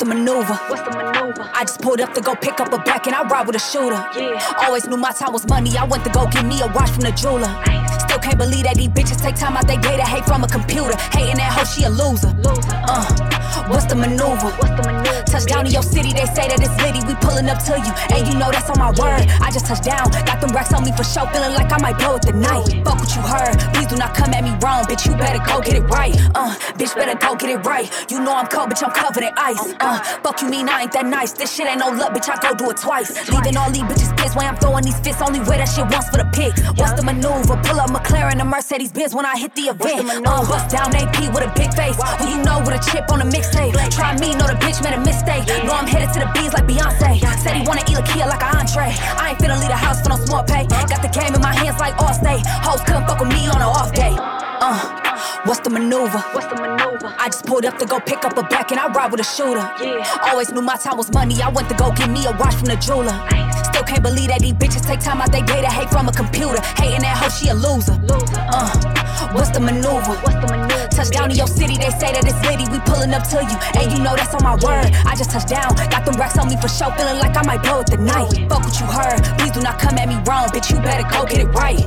the maneuver? What's the maneuver? I just pulled up to go pick up a back and I ride with a shooter. Yeah. Always knew my time was money. I went to go get me a watch from the jeweler. Still can't believe that these bitches take time out their day to hate from a computer. Hating that hoe, she a loser. Loser. Uh, what's the maneuver? What's the maneuver? Touchdown in your city, they say that it's litty. We pulling up to you, and you know that's on my word. I just touched down, got them racks on me for show, feeling like I might blow it tonight. Fuck what you heard, please do not come at me wrong, bitch. You better go get it right. Uh, bitch, better go get it right. You know I'm cold, bitch. I'm covered in ice. Uh, fuck you mean I ain't that nice? This shit ain't no luck, bitch. I go do it twice. Leaving all these bitches pissed when I'm throwing these fists. Only way that shit once for the pics. What's the maneuver? Pull up McLaren, a Mercedes Benz when I hit the event. Uh, bust down AP with a big face. Who you know with a chip on a mixtape? Try me, know the bitch made a mistake. Know I'm headed to the bees like Beyonce. Said he wanna eat a Kia like an entree. I ain't finna leave the house for no small pay. Got the game in my hands like Allstate. Hoes couldn't fuck with me on an off day. Uh. What's the maneuver? What's the maneuver? I just pulled up to go pick up a back and I ride with a shooter. Yeah. Always knew my time was money. I went to go get me a watch from the jeweler. Still can't believe that these bitches take time out their day to hate from a computer. Hating that hoe, she a loser. Loser. Uh, what's the maneuver? What's the maneuver? Touchdown in your city, they say that it's litty. We pulling up to you, and you know that's on my word. I just touched down, got them racks on me for show, feeling like I might blow it tonight. Fuck what you heard, please do not come at me wrong, bitch. You better go get it right.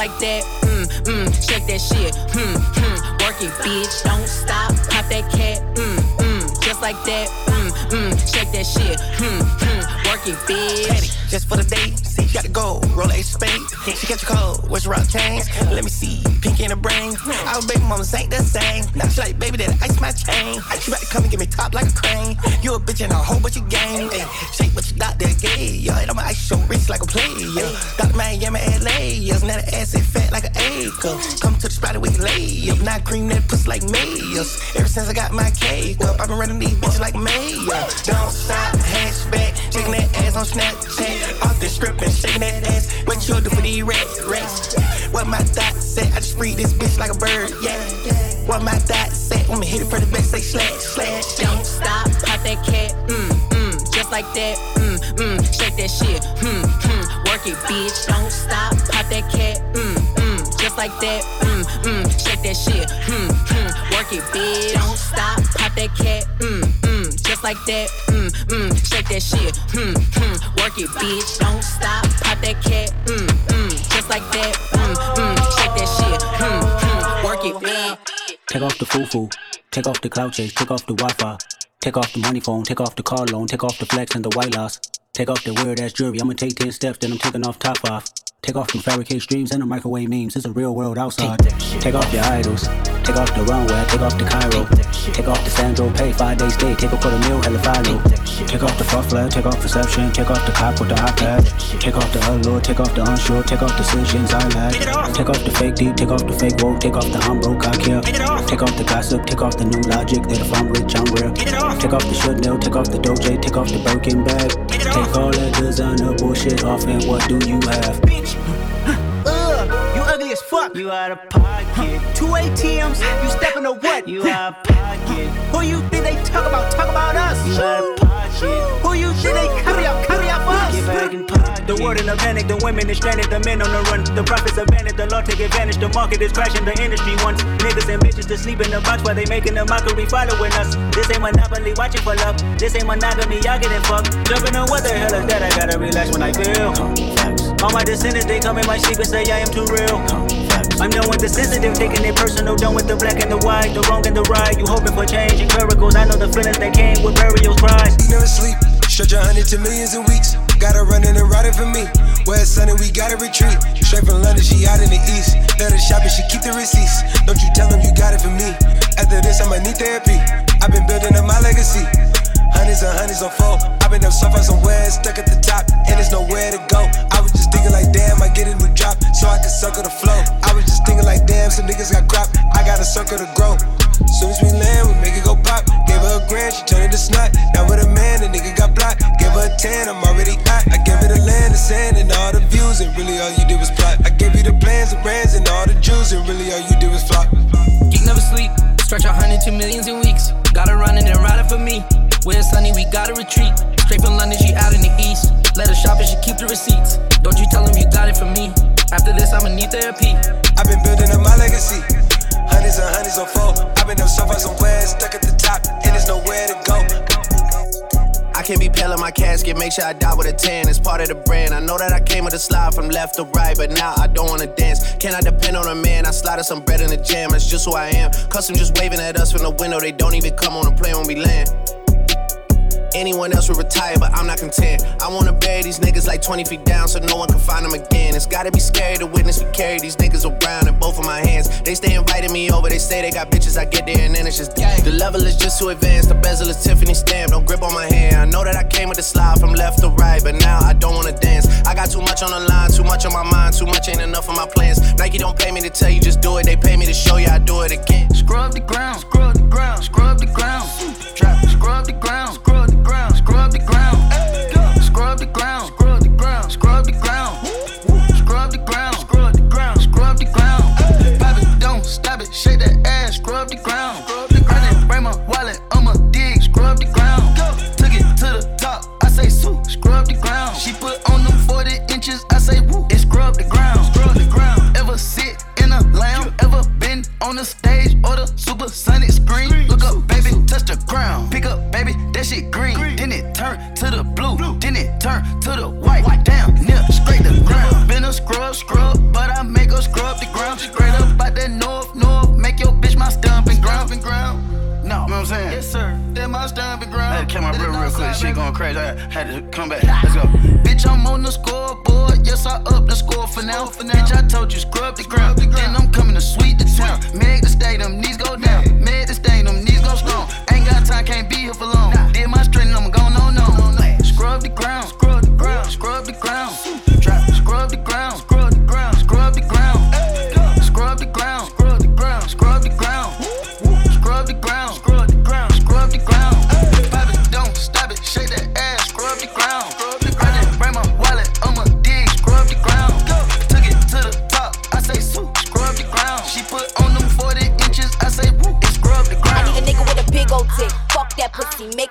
Like that, mm, mm, shake that shit, hmm, hmm, work it, bitch, don't stop, pop that cat, mm, mm, just like that, mm, mm, shake that shit, hmm, hmm, work it, bitch. Just for the day, see, got to go, spade. She catch a cold, what's rock chain? Let me see, pink in the brain. Our baby mama ain't the same. Now she like, baby, that ice my chain. She about to come and get me top like a crane. You a bitch and a whole bunch of game. Ay, shake what you got there, gay. Yo, and I'ma ice your wrist like a player. Dr. Miami, LA. Yes, now the ass is fat like an acre. Come to the spot where you lay up. Not cream that pussy like mayors. Ever since I got my cake up, I've been running these bitches like mayor. Don't stop, hatchback. Shaking that ass on Snapchat. Off the strip and shaking that ass. What you do for these rats, rats? What my thought said, I just free this bitch like a bird, yeah. What my thought said, I'ma hit it for the best, say slash, slash. Don't stop, pop that cat, mm, mm, just like that, mm, mm, shake that shit, hmm, hmm, work it, bitch. Don't stop, pop that cat, mm, mm, just like that, mm, mm, shake that shit, hmm, hmm, work it, bitch. Don't stop, pop that cat, mm, mm, just like that, mm, mm, shake that shit, hmm, hmm, work it, bitch. Don't stop, pop that cat, mm, mm, just like that, mm, mm, shake that shit, hmm, hmm, work it, bitch. Take off the foo-foo, take off the cloud chase, take off the Wi-Fi, take off the money phone, take off the car loan, take off the flex and the white loss, take off the weird ass jewelry. I'ma take ten steps, then I'm taking off top off. Take off them fabricated streams and the microwave memes. It's a real world outside. Take off your idols. Take off the runway. Take off the Cairo. Take off the Sandro Pay. Five days stay. Take off for the meal. Hella follow. Take off the fuck flag. Take off perception. Take off the cop with the iPad. Take off the allure. Take off the unsure. Take off decisions I lack. Take off the fake deep. Take off the fake woke. Take off the I'm broke. I care. Take off the gossip. Take off the new logic that if I'm rich, I'm real. Take off the should know. Take off the doje. Take off the Birkin bag. Take all that designer bullshit off and what do you have? Ugh, you as fuck. You out of pocket. Two ATMs, you stepping to what? You out of pocket. Who you think they talk about? Talk about us. You out of pocket. Who you think they carry out? Carry out for us. Get back in pocket. The world in a panic, the women is stranded, the men on the run. The profits abandoned, the law take advantage. The market is crashing, the industry wants niggas and bitches to sleep in the box while they making a mockery following us. This ain't monopoly, watching for love. This ain't monogamy, y'all getting fucked. Jumping on what the hell is that? I gotta relax when I feel. All my descendants, they come in my sleep and say I am too real. I'm done the sensitive, taking it personal. Done with the black and the white, the wrong and the right. You hoping for change and miracles. I know the feelings that came with burial cries. Never sleep, stretch a hundred to millions in weeks. Gotta run in and riding for me. Where it's sunny, we gotta retreat. Straight from London, she out in the east. Let her shop and she keep the receipts. Don't you tell them you got it for me. After this, I'ma need therapy. I've been building up my legacy. Hundreds and hundreds on four. Been up so far somewhere, stuck at the top, and there's nowhere to go. I was just thinking like, damn, I get a new drop, so I can circle the flow. I was just thinking like, damn, some niggas got crop, I got a circle to grow. Soon as we land, we make it go pop. Gave her a grand, she turned it to snot. Now with a man, the nigga got blocked. Gave her a 10, I'm already hot. I gave her the land, the sand, and all the views, and really all you did was plot. I gave you the plans, the brands, and all the jewels, and really all you did was flop. Geek never sleep, stretch a hundred to millions in weeks. Gotta run in and ride it for me. Where it's sunny, we gotta retreat. Receipts. Don't you tell him you got it from me. After this, I'ma need therapy. I've been building up my legacy. Hundreds and hundreds on four. I've been up so far somewhere, stuck at the top, and there's nowhere to go. I can't be pale in my casket, make sure I die with a tan. It's part of the brand. I know that I came with a slide from left to right, but now I don't wanna dance. Can I depend on a man? I slide some bread in the jam, that's just who I am. Custom just waving at us from the window, they don't even come on the plane when we land. Anyone else would retire, but I'm not content. I wanna bury these niggas like 20 feet down so no one can find them again. It's gotta be scary to witness me carry these niggas around in both of my hands. They stay inviting me over, they say they got bitches, I get there and then it's just gang. The level is just too advanced, the bezel is Tiffany stamp, don't grip on my hand. I know that I came with a slide from left to right, but now I don't wanna dance. I got too much on the line, too much on my mind, too much ain't enough of my plans. Nike don't pay me to tell you just do it, they pay me to show you I do it again. Scrub the ground, scrub the ground, scrub the ground. Shake that ass, scrub the ground. I didn't bring my wallet, I'ma dig, scrub the ground. Took it to the top, I say sue, scrub the ground. She put on them 40 inches, I say woo, it scrub the ground, scrub the ground. Ever sit in a lounge, ever been on the stage or the my stomping ground. I had to catch my is real quick. Shit going crazy. I had to come back. Let's go. Bitch, I'm on the scoreboard. Yes, I up the score for now. for Bitch, I told you scrub the ground. Then I'm coming to sweep the town. Meg the stadium, knees go down. Meg the stadium, knees go strong. Ain't got time, can't be here for long. Did my straight, I'm going on on. Scrub the ground, scrub the ground, the ground. Scrub the ground, scrub the ground,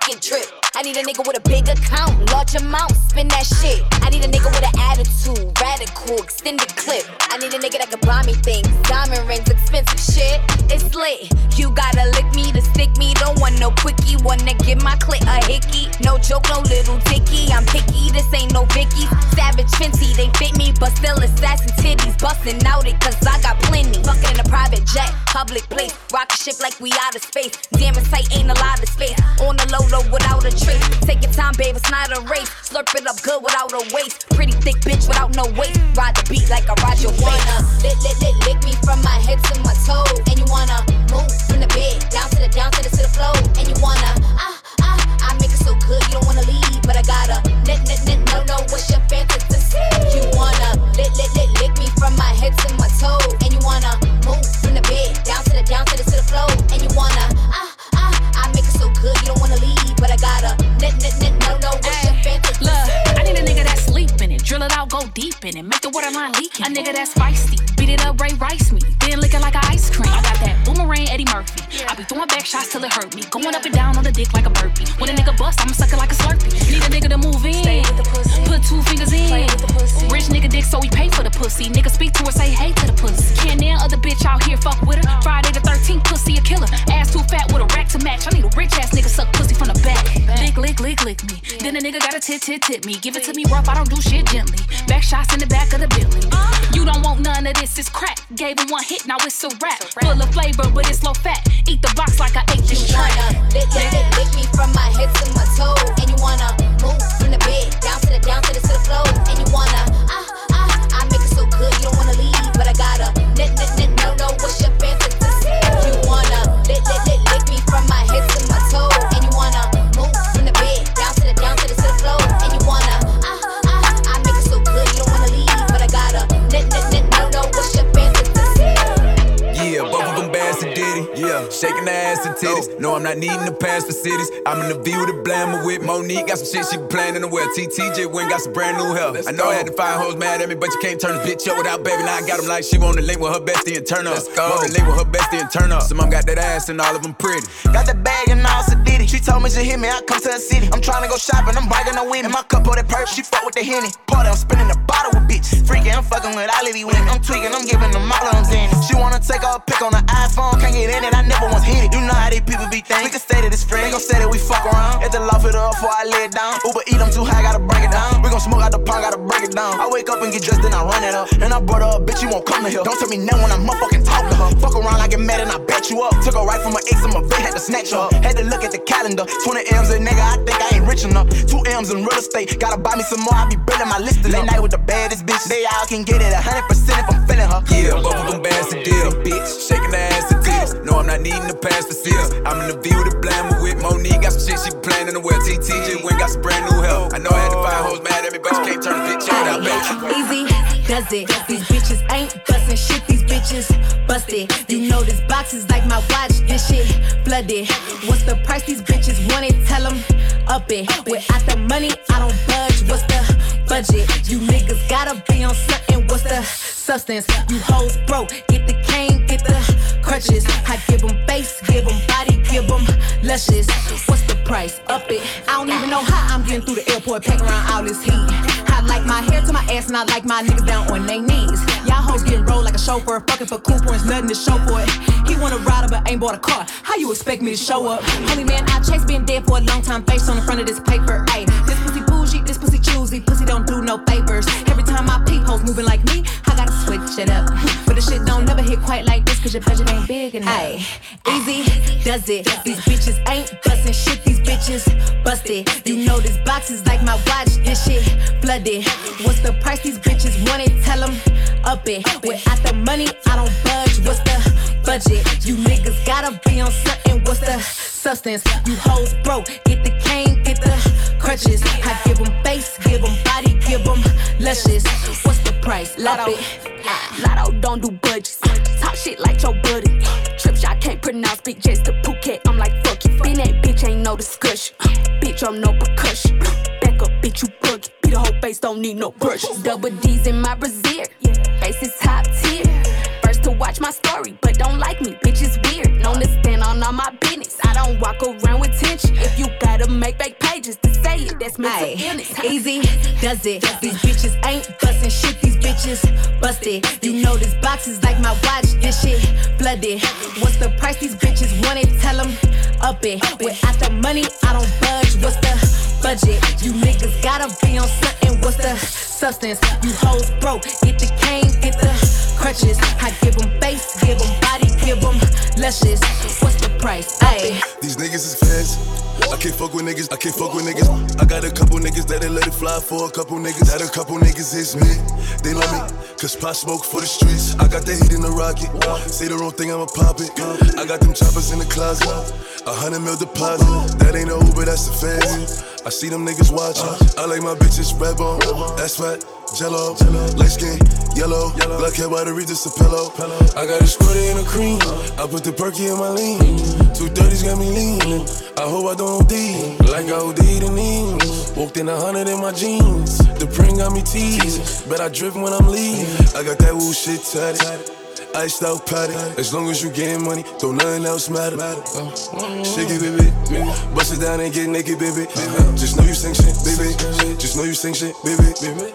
pussy, drip. I need a nigga with a big account, large amount, spend that shit. I need a nigga with an attitude, radical, extended clip. I need a nigga that can buy me things, diamond rings, expensive shit. It's lit. You gotta lick me to stick me. Don't want no quickie, wanna get my hickey. No joke, no little dicky. I'm picky, this ain't no Vicky. Savage Fenty, they fit me, but still assassin titties. Bustin' out it, cause I got plenty. Fuckin' in a private jet, public place. Rock a ship like we out of space. Damn, it's tight, ain't a lot of space. On the low low without a trace. Take your time, babe, it's not a race. Slurp it up good without a waste. Pretty thick bitch without no waist. Ride the beat like I ride your lit, lit, lit, lick me from my head to my toe. And you wanna move from the bed down to the down to the to the floor. And you wanna good you don't wanna leave, but I gotta lit, lit, lit, no no what's your fantasy? You wanna lit, lit, lit, lick me from my head to my toe. And you wanna move from the bed down to the down to the to the floor. And you wanna ah ah I make it so good you don't wanna leave, but I gotta lit, lit, lit, no no what's your fantasy? Look, I need a nigga that sleep in it, drill it out, go deep in it, make the waterline leak. A nigga that's feisty, beat it up, Ray Rice me, then lick I be throwing back shots till it hurt me, going up and down on the dick like a burpee. When a nigga bust, I'ma suck it like a slurpee. Need a nigga to move in, put two fingers in. Rich nigga dick, so we pay for the pussy. Nigga speak to her, say hey to the pussy. Can't none other bitch out here fuck with her. Friday the 13th, pussy a killer. Ass too fat with a rack to match. I need a rich ass nigga suck pussy from the back. Lick, lick, lick, lick me. Then a nigga gotta tit, tit, tit me. Give it to me rough, I don't do shit gently. Back shots in the back of the Bentley. You don't want none of this, it's crack. Gave him one hit, now it's a rap. Full of flavor, but it's low fat. Eat the box like I ate this You wanna lick, lick, lick, lick me from my head to my toe, and you wanna move from the bed down to the down to the to the floor, and you wanna ah ah I make it so good you don't wanna leave, but I gotta lit, lit, lit, no no what's your fantasy? You wanna lit, lit, lit, lick me from my head Yeah, both of them bad to Diddy. Yeah. shaking the ass and titties. No, I'm not needing to pass for cities. I'm in the view with the blammer with Monique. Got some shit she playing in the well. TTJ went got some brand new hair. I know I had to find hoes mad at me, but you can't turn this bitch up without baby. Now I got them like she wanna link with her bestie and turn up. Let's go. Wanna link with her bestie and turn up. Some mom got that ass and all of them pretty. Got the bag and all did it. She told me she hit me, I come to the city. I'm trying to go shopping, I'm biking a win. In my cup of that perp, she fuck with the henny. Party, I'm spinning the bottle with bitch. Freaking, I'm fucking with all of these women. I'm tweaking, I'm giving them all of them. She wanna take a pic on the iPhone, can't get in it, I never once hit it. You know how these people be thinking. We say that it's free, they gon' say that we fuck around. At the loft it up before I lay it down. Uber eat, I'm too high, gotta break it down. We gon' smoke out the pot, gotta break it down. I wake up and get dressed, then I run it up. And I brought her a bitch, you won't come to here. Don't tell me no when I'm motherfucking talk to her. Fuck around, I get mad and I bet you up. Took her right from my ex, I'm a vet, had to snatch her. Had to look at the calendar. 20 M's a nigga, I think I ain't rich enough. Two M's in real estate, gotta buy me some more, I be building my list. Late night with the baddest bitch, they all can get it 100% if I'm feeling her. Yeah, both of them bad it. These bitches ain't bustin' shit. These bitches busted. You know this box is like my watch. This shit flooded. What's the price these bitches want it? Tell them up it. Without the money, I don't budge. What's the budget? You niggas gotta be on something. What's the substance? You hoes broke. Get the cane, get the crutches. I give them face, give them body, give them luscious. What's price? Up it. I don't even know how I'm getting through the airport, packing around all this heat. I like my hair to my ass, and I like my niggas down on their knees. Y'all hoes getting rolled like a chauffeur, fucking for cool points, nothing to show for it. He want a rider, but ain't bought a car. How you expect me to show up? Holy man, I chase been dead for a long time, face on the front of this paper. Ayy, this pussy bougie, this pussy choosy, pussy don't do no favors. Every time my peep hoes moving like me, I gotta switch it up. The shit don't never hit quite like this, cause your budget ain't big enough. Ayy, easy does it. These bitches ain't bustin' shit, these bitches busted. You know this box is like my watch, this shit flooded. What's the price these bitches want it? Tell them up it. Without the money, I don't budge. What's the budget? You niggas gotta be on something. What's the substance? You hoes broke. Get the cane, get the crutches. I give them face, give them body, give them luscious. What's the price? Lotto. Lotto don't do budgets. Talk shit like your buddy. Trip shot can't pronounce big jets to Phuket. I'm like, fuck you. Been that bitch, ain't no discussion. Bitch, I'm no percussion. Back up, bitch, you buggy. Beat the whole face, don't need no brush. Double D's in my brassiere. Face is top tier. First to watch my story, but don't like me. Bitch, it's weird. Known to stand on all my business. I don't walk around with tension. If you gotta make fake pages to say it, that's mental illness. Easy does it. These bitches ain't bustin' shit. These bitches busted. You know this box is like my watch. This shit flooded. What's the price these bitches want it? Tell them up it. Without the money, I don't budge. What's the budget? You niggas gotta be on something. What's the substance? You hoes broke. Get the cane, get the crutches. I give them face, give them body, give them luscious. What's the price? Ayy. These niggas is fast. I can't fuck with niggas, I can't fuck with niggas. I got a couple niggas that'll let it fly for a couple niggas. That a couple niggas is me. They love me, cause pot smoke for the streets. I got the heat in the rocket. Say the wrong thing, I'ma pop it. I got them choppers in the closet. A hundred mil deposit. That ain't no Uber, that's the fancy. I see them niggas watching. I like my bitches red bone. That's fat. Jello, light skin, yellow, black hair by the Regis a pillow. I got a squirty in a cream. I put the perky in my lean. Two thirties got me leaning. I hope I don't OD like I OD the knees. Walked in a hundred in my jeans. The print got me teased. Bet I drip when I'm leaving. I got that woo shit tatted. Iced out patty. As long as you getting money, don't nothing else matter. Uh, shake it, baby. Bust it down and get naked, baby. Just know you sing shit, baby. Just know you sing shit, baby.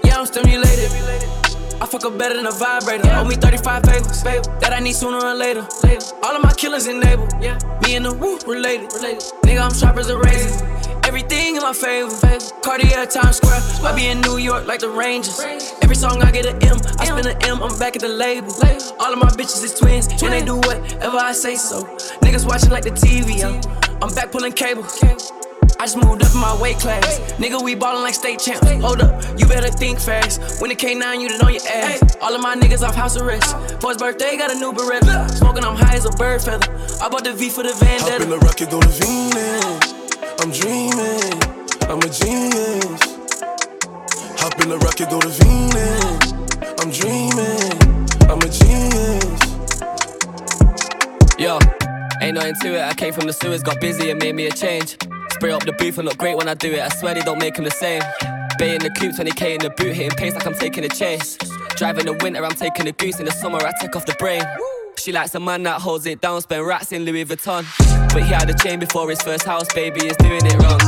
Yeah, I'm stimulated. I fuck up better than a vibrator. Owe me 35 favors that I need sooner or later. later. All of my killers enabled. Yeah. Me and the woo related. related. Nigga, I'm sharp as a razor. Everything in my favor. Cartier Times Square. I be in New York like the Rangers. Every song I get an M. I spend an M. I'm back at the label. All of my bitches is twins, and they do whatever I say so. Niggas watching like the TV. I'm, I'm back pulling cables. I just moved up in my weight class. Nigga, we ballin' like state champs. Hold up, you better think fast. When the K9, you done on your ass. All of my niggas off house arrest. For his birthday, got a new Beretta. Smoking, I'm high as a bird feather. I bought the V for the Hop Vendetta. in the rocket, go to Venus. I'm dreaming. I'm a genius. Hop in the rocket, go to Venus. I'm dreaming. I'm a genius. Yo, ain't Ain't no into it, I came from the sewers, got busy and made me a change. Spray up the booth and look great when I do it, I swear they don't make him the same. Bay in the coupe, 20k in the boot, hitting pace like I'm taking a chase. Driving the winter, I'm taking a goose, in the summer, I take off the brain. She likes a man that holds it down, spend rats in Louis Vuitton. But he had a chain before his first house, baby is doing it wrong.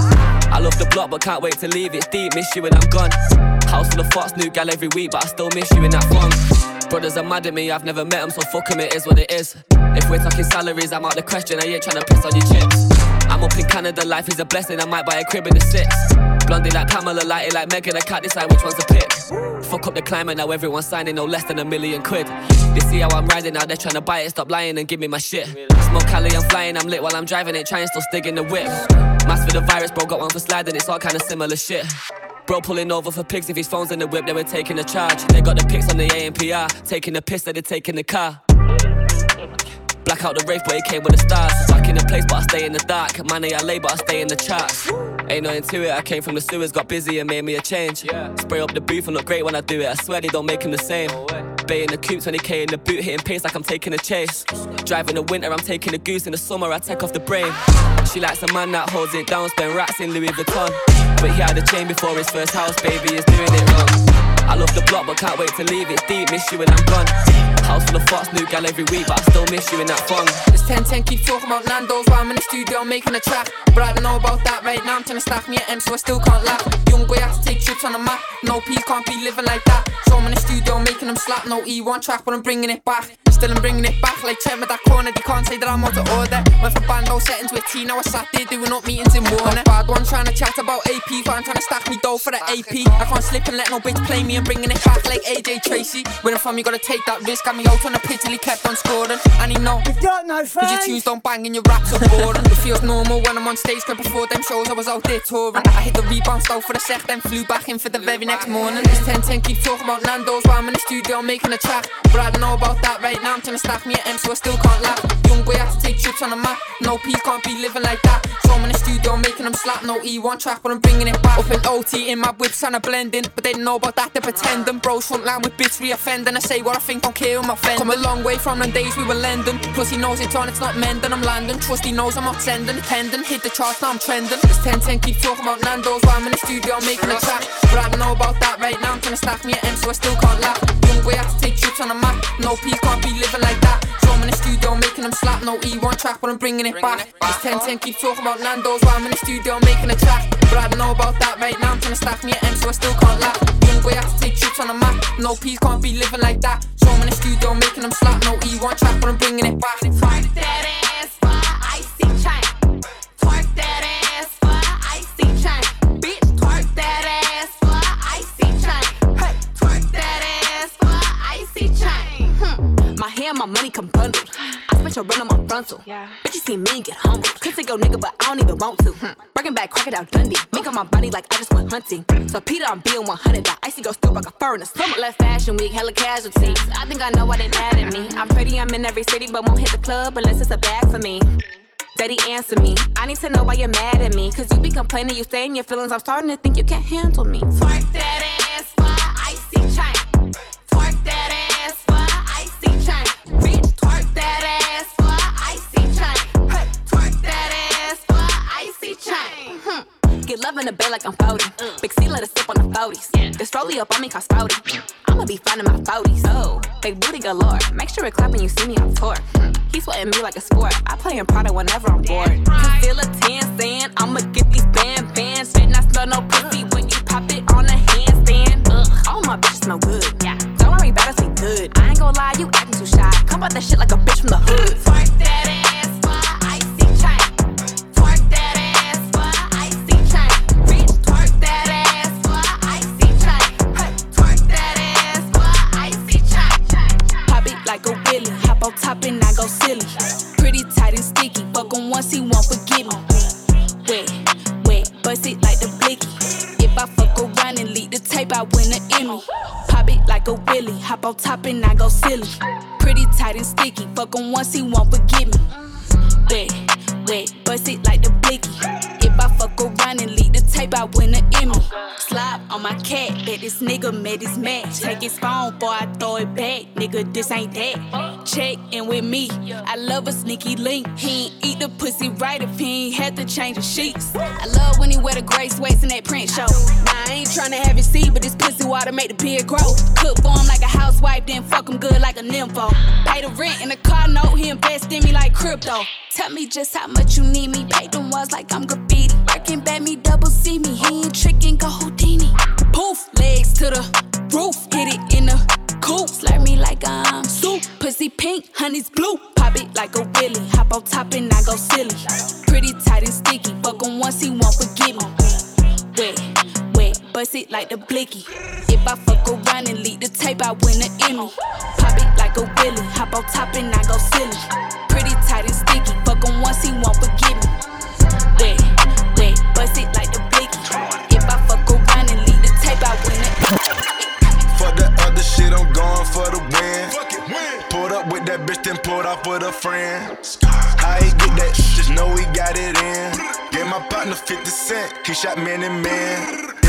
I love the block, but can't wait to leave. It's deep, miss you when I'm gone. House full of fox, new gal every week, but I still miss you in that fun. Brothers are mad at me, I've never met them, so fuck 'em, it is what it is. If we're talking salaries, I'm out the question, I ain't trying to piss on your chips. I'm up in Canada, life is a blessing, I might buy a crib in the six. Blondie like Pamela, lighty like Megan, I can't decide which one's to pick. Fuck up the climate, now everyone's signing no less than a million quid. They see how I'm riding, now they're trying to buy it, stop lying and give me my shit. Smoke Cali, I'm flying, I'm lit while I'm driving it, trying still stick in the whip. Mask for the virus, bro, got one for sliding, it's all kinda similar shit. Bro pulling over for pigs if his phone's in the whip, they were taking a charge. They got the pics on the ANPR, taking the piss that they taking the car. Black out the rave, but it came with the stars. Back in the place, but I stay in the dark. Money I lay, but I stay in the charts. Ain't no interior, I came from the sewers, got busy and made me a change. Spray up the booth and look great when I do it. I swear they don't make him the same. Bay in the coupe, 20k in the boot, hitting pace like I'm taking a chase. Driving in the winter, I'm taking a goose. In the summer, I take off the brain. She likes a man that holds it down, spend rats in Louis Vuitton. But he had a chain before his first house, baby is doing it wrong. I love the block, but can't wait to leave. it deep, miss you when I'm gone. House full of fox, new gal every week, but I still miss you in that fun. It's 1010, keep talking about Nando's while I'm in the studio making a track. But I don't know about that right now. I'm trying to stack me at M, so I still can't laugh. Young boy, have to take trips on the map. No P, can't be living like that. So I'm in the studio making them slap. No E1 track, but I'm bringing it back. Still I'm bringing it back like check with that corner. They can't say that I'm out of order. Went for bando settings with T, now I sat there doing up meetings in Warner. Bad one trying to chat about AP, but I'm trying to stack me dough for the AP. I can't slip and let no bitch play me and bringing it back like AJ Tracey. Where I'm from, you gotta take that risk. Got me out on the pitch till he kept on scoring. And he know, you've got no Cause your tunes don't bang and your raps are boring. it feels normal when I'm on stage, cause before them shows I was out there touring. I hit the rebound stove for the sec, then flew back in for the very next morning. It's 1010, keep talking about Nando's while I'm in the studio making a track. But I don't know about that right now, I'm trying to stack me at M, so I still can't laugh. Young boy had to take trips on the map. No P can't be living like that. So I'm in the studio making them slap. No E1 track, but I'm bringing it back. Up in OT in my whips and a blending. But they know about that, they're pretending. Bros front line with bits re-offending. I say what I think, don't care with my friend. Come a long way from the days we were lending. Plus he knows it's on, it's not mending. I'm landing. Trust he knows I'm not sending. Pending, hit the charts, now I'm trending. It's 1010, keep talking about Nando's while I'm in the studio making a track. But I don't know about that right now. I'm trying to stack me at M, so I still can't laugh. Young boy had to take trips on the map. No P can't be living like that. So I'm in the studio making them slap. No E1 track, but I'm bringing it back. It's 1010, keep talking about Nando's while I'm in the studio making a track. But I don't know about that right now. I'm trying to stack me at M, so I still can't laugh. Young boy had to take trips on the map. No P can't be living like that. So I'm in the studio making them slap. No E1 track, but I'm bringing it back. I run on my frontal. Yeah. Bitch, you see me get humbled. Could take your nigga, but I don't even want to. Hmm. Breaking back, crocodile Dundee. Make up my body like I just went hunting. So Peter, I'm being 100. That icy go still like a fur in the summer. Left fashion week, hella casualties. I think I know why they mad at me. I'm pretty, I'm in every city, but won't hit the club unless it's a bag for me. Daddy, answer me. I need to know why you're mad at me. Cause you be complaining, you stay in your feelings. I'm starting to think you can't handle me. Twerk that ass for Love in the bed like I'm 40. Mm. Big C let us sip on the 40s. This rollie up on me cause spouty. I'ma be finding my 40s. Oh, big booty galore. Make sure it clap when you see me on tour. He sweating me like a sport. I play in Prada whenever I'm bored. Conceal a 10 saying I'ma get these band bands. Fit not smell no pussy mm. when you pop it on a handstand. Ugh, all my bitches smell good. Yeah, don't worry about us, we good. I ain't gon' lie, you acting too shy. Come about that shit like a bitch from the hood. Twerk that ass And I go silly. Pretty tight and sticky. Fuck him once, he won't forgive me. Wet, wet, bust it like the blicky. If I fuck around and leak the tape, I win an Emmy. Pop it like a willy. Hop on top and I go silly. Pretty tight and sticky. Fuck him once, he won't forgive me. Wet, wet, bust it like the blicky. If I fuck around and leak the tape, I win an Emmy. On my cat, bet this nigga made his match. Take his phone before I throw it back. Nigga, this ain't that. Check in with me. I love a sneaky link. He ain't eat the pussy right if he ain't had to change the sheets. I love when he wear the gray sweats in that print show. Now I ain't tryna have it see, but this pussy water make the beard grow. Cook for him like a housewife, then fuck him good like a nympho. Pay the rent in the car note, he invest in me like crypto. Tell me just how much you need me. Pay them walls like I'm graffiti. Working bad me, double see me. He ain't tricking, go Houdini. Legs to the roof, hit it in the coop. Slurp me like I'm soup. Pussy pink, honey's blue. Pop it like a willy. Hop on top and I go silly. Pretty tight and sticky. Fuck him once, he won't forgive me. Wet, wet, bust it like the blicky. If I fuck around and leak the tape, I win an Emmy. Pop it like a willy. Hop on top and I go silly. Pretty tight and pulled off with friend. How he get that? Just know he got it in. Gave my partner 50 cent, he shot man and man.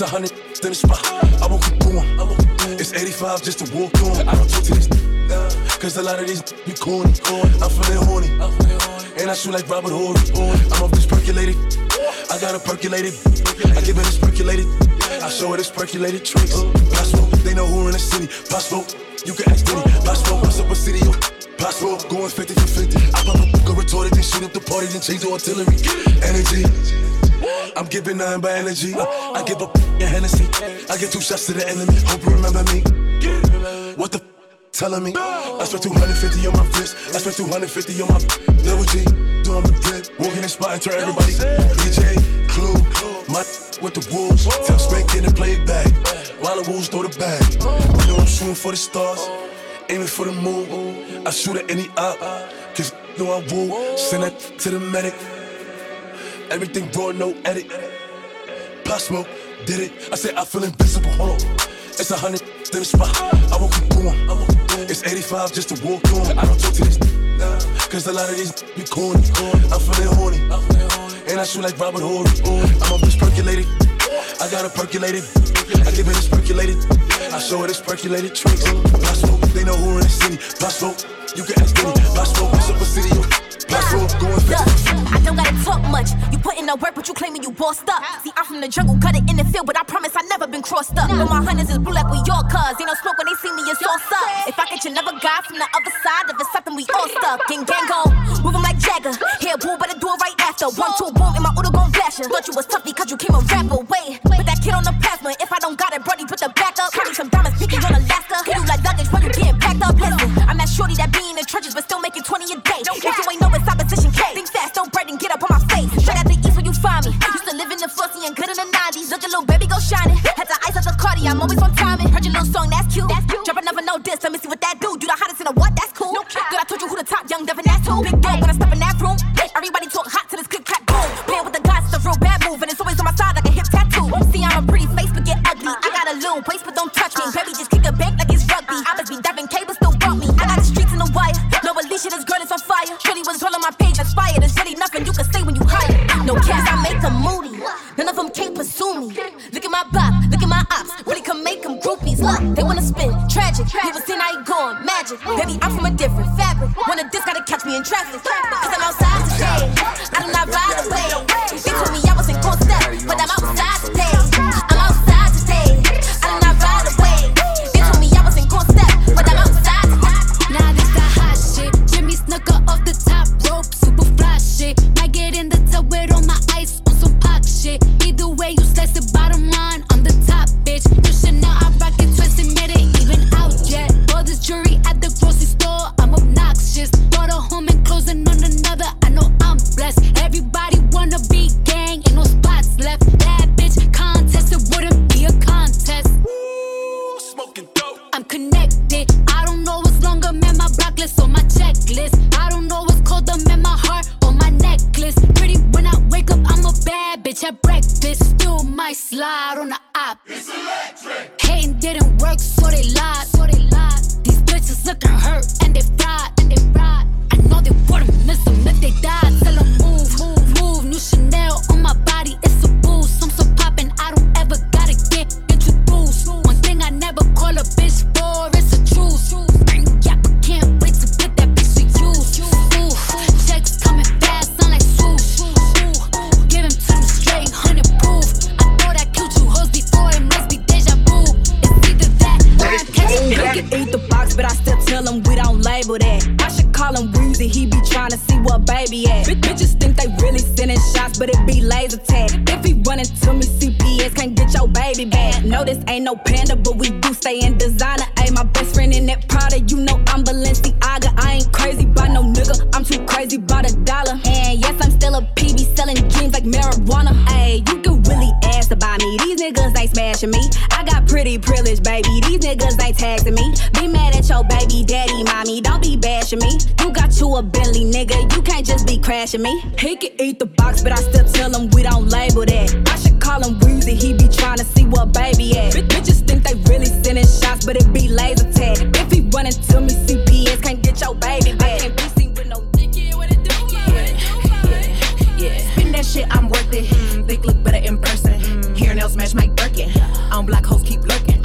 It's a hundred in the spot. I won't keep going. It's 85 just to walk on. I don't talk to these. Cause a lot of these be corny. I'm feeling horny. And I shoot like Robert Horry. I'm off this percolated. I got a percolated. I give it this percolated. I show it this percolated tricks. Pop Smoke, they know who in the city. Pop Smoke, you can ask Diddy. Pop Smoke, what's up a city? Pop Smoke, going 50 for 50. I pop a book go retarded, then shoot up the party, then change the artillery. Energy. I'm giving nothing but energy. I give up a Hennessy. I get two shots to the enemy. Hope you remember me. What the f- telling me? I spent 250 on my wrist. I spent 250 on my double G. Doing the grip. Walking the spot and turn everybody. DJ, Clue, my with the wolves. Tell Spank in and play it back. While the wolves throw the bag. You know I'm shooting for the stars. Aiming for the moon. I shoot at any up. Cause you know I woo. Send that to the medic. Everything raw, no edit. Pop smoke, did it. I said I feel invisible. Hold on. It's a hundred in the spot. I won't keep going. It's 85 just to walk on. I don't talk to these. Cause a lot of these be corny. I'm feeling horny. And I shoot like Robert Horry. I'm a bitch percolated. I got it percolated. I give it this percolated. I show it this percolated tricks. Pop smoke, they know who in the city. Pop smoke, you can ask Diddy. Pop smoke, it's up a city. Yo. Going Look, I don't gotta talk much. You put in the work, but you claiming you bossed up. See, I'm from the jungle, cut it in the field, but I promise I never been crossed up. But my hunters is blue like we your cuz. Ain't no smoke when they see me, it's all up. If I get you another guy from the other side, if it's something we all stuck. Gang gang go, move 'em like Jagger. Here, boo, better do it right after. One, two, boom, and my Udo gon' flash ya. Thought you was tough because you came a rapper. Wait, put that kid on the plasma. If I don't got it, Brody, put the back up. Carry some diamonds, picky on Alaska. Hit you like luggage when you getting packed up. Listen, I'm that shorty that be in the trenches, but still making 20 a day. If you ain't know it's opposition K. Fast, don't break and get up on my face. Straight out the east where you find me. Used to live in the flossy and good in the 90s. Look at little baby go shining. Had to ice up the Cardi, I'm always on timing. Heard your little song, that's cute. That's cute. Drop another no diss, let me see what that do. You the baby at. Bitch- Bitches think they really sending shots, but it be laser tag. If he running to me, CPS can't get your baby back. No, this ain't no panda, but we do stay in designer. Ayy, my best friend in that Prada, you know I'm Balenciaga. I ain't crazy by no nigga, I'm too crazy by the dollar. And yes, I'm still a PB selling dreams like marijuana. Ayy, you can really ask about me. These niggas ain't smashing me. I got pretty privilege, baby. These niggas ain't taxing me. Be mad at your baby daddy, mommy. Don't be bashing me. You got you a Bentley, nigga. You can't just be crashing me. He can eat the box, but I still tell him we don't label that. I should call him Weezy. He be trying to see what baby at. Bitch- Bitches think they really sending shots, but it be laser tag. If he running to me, CPS can't get your baby back. I can't be seen with no dickhead. What it do, my bitch? Yeah, spin that shit, I'm worth it. Mm, look better in person. Hair nails match Mike Birkin. On black hoes keep lurking.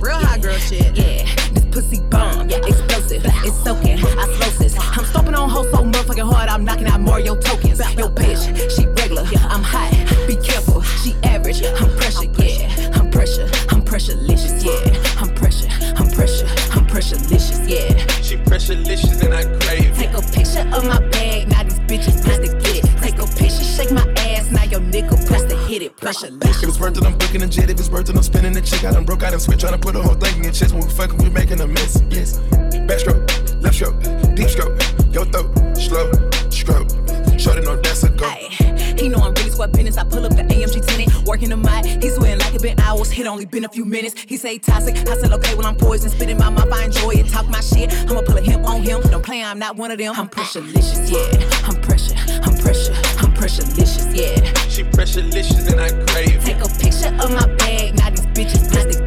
Real hot girl shit. Yeah, this pussy bomb. Yeah, explosive. It's soaking. Osmosis. I'm stomping on hoes so motherfucking hard. I'm knocking out more Mario tokens. Yo, bitch, she regular. Yeah. I'm hot. Be careful. She average. I'm pressure. Yeah, I'm pressure. I'm pressure-licious. Yeah, I'm pressure. I'm pressure. I'm pressure-licious. Yeah. She pressure-licious and I crave Take a picture of my If it's worth it, I'm booking a jet. If it's worth it, I'm spinning the chick. I done broke out and switch, trying to put a whole thing in your chest. When we fucking, we making a mess. Yes. Backstroke, left stroke, deep stroke, your throat, slow, stroke. Shorty know that's a go. He know I'm really squad business. I pull up the AMG tenant, working the mic. He's sweating like it been hours. It only been a few minutes. He say toxic. I said okay, well I'm poison. Spitting my mouth, I enjoy it. Talk my shit. I'ma pull a him on him. Don't play, I'm not one of them. I'm pressure-licious, yeah. I'm pressure, I'm pressure, pressure-licious, yeah. She pressure-licious and I crave Take a picture of my bag, now these bitches press to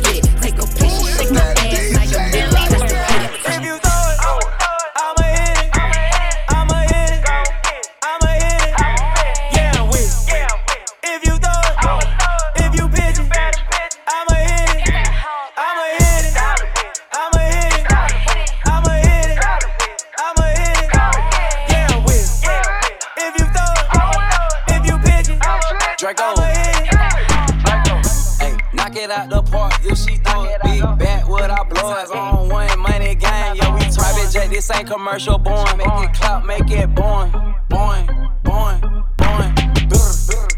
This ain't commercial born. Make it clap, make it born. Born, born, born.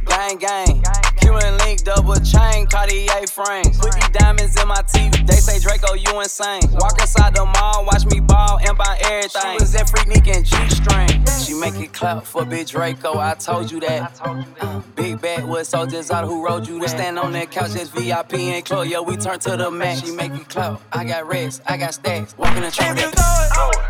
Gang, gang. Cuban link, double chain, Cartier frames. Put these diamonds in my teeth. They say Draco, you insane. Walk inside the mall, watch me ball and buy everything. She was at Freak and G string. She make it clap for Big Draco. I told you that. Uh, big bag with soldiers out who rode you. We stand on that couch, just VIP and club. Yeah, we turn to the max. She make it clap. I got rest, I got stacks. Walking the trunk.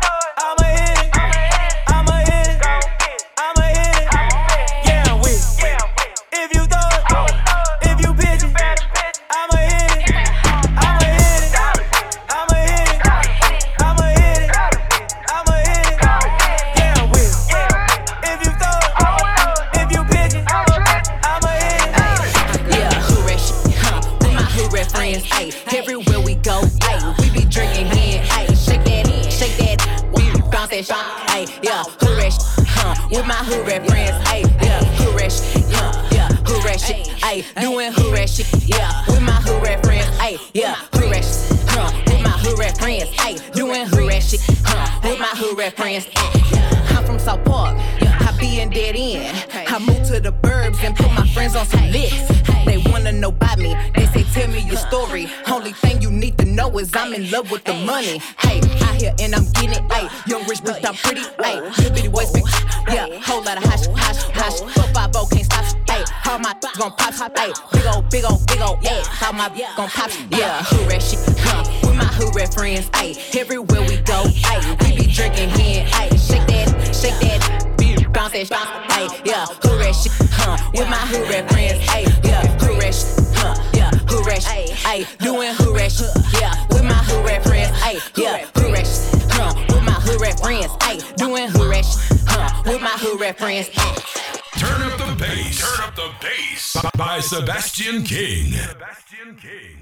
Who rat friends. Ayy, yeah, who rat shit? Yeah, yeah, who rat shit? Ayy, doing who rat shit? Yeah, with my who rat friends. Ayy, yeah, who rat shit? Huh, with my who rat friends. Ayy, doing who rat shit? Huh, with my who rat friends. Ayy, I'm from South Park. I be in dead end. I moved to the burbs and put my friends on some lists. They wanna know about me. They say, tell me your story. Only thing you need to know is I'm in love with the money. Hey, out here and I'm getting it. Hey, young rich bitch, I'm pretty. Oh. Hey, little bitty waist, bitch. Yeah, whole lot of hash, hash, hash. Oh. Four five oh can't stop. Hey, all my gon' pop. Hey, big ol' big ol' big ol' yeah. All my gon' pop. Yeah, who rat shit? Huh, with my who rat friends. Hey, everywhere we go. Hey, we be drinking hen. Hey, shake that, shake that bounce that bounce, ayy, yeah, who rat shit, huh, with my who rat friends, ayy, yeah, who rat shit, huh, yeah, who rat shit, ayy, doing who rat shit, yeah, with my who rat friends, ayy, yeah, who rat shit, huh, with my who rat friends, ayy, doing who rat shit, huh, with my who rat friends, ayy. Turn up the bass. Turn up the bass. By Sebastian Sebastian King. Sebastian King.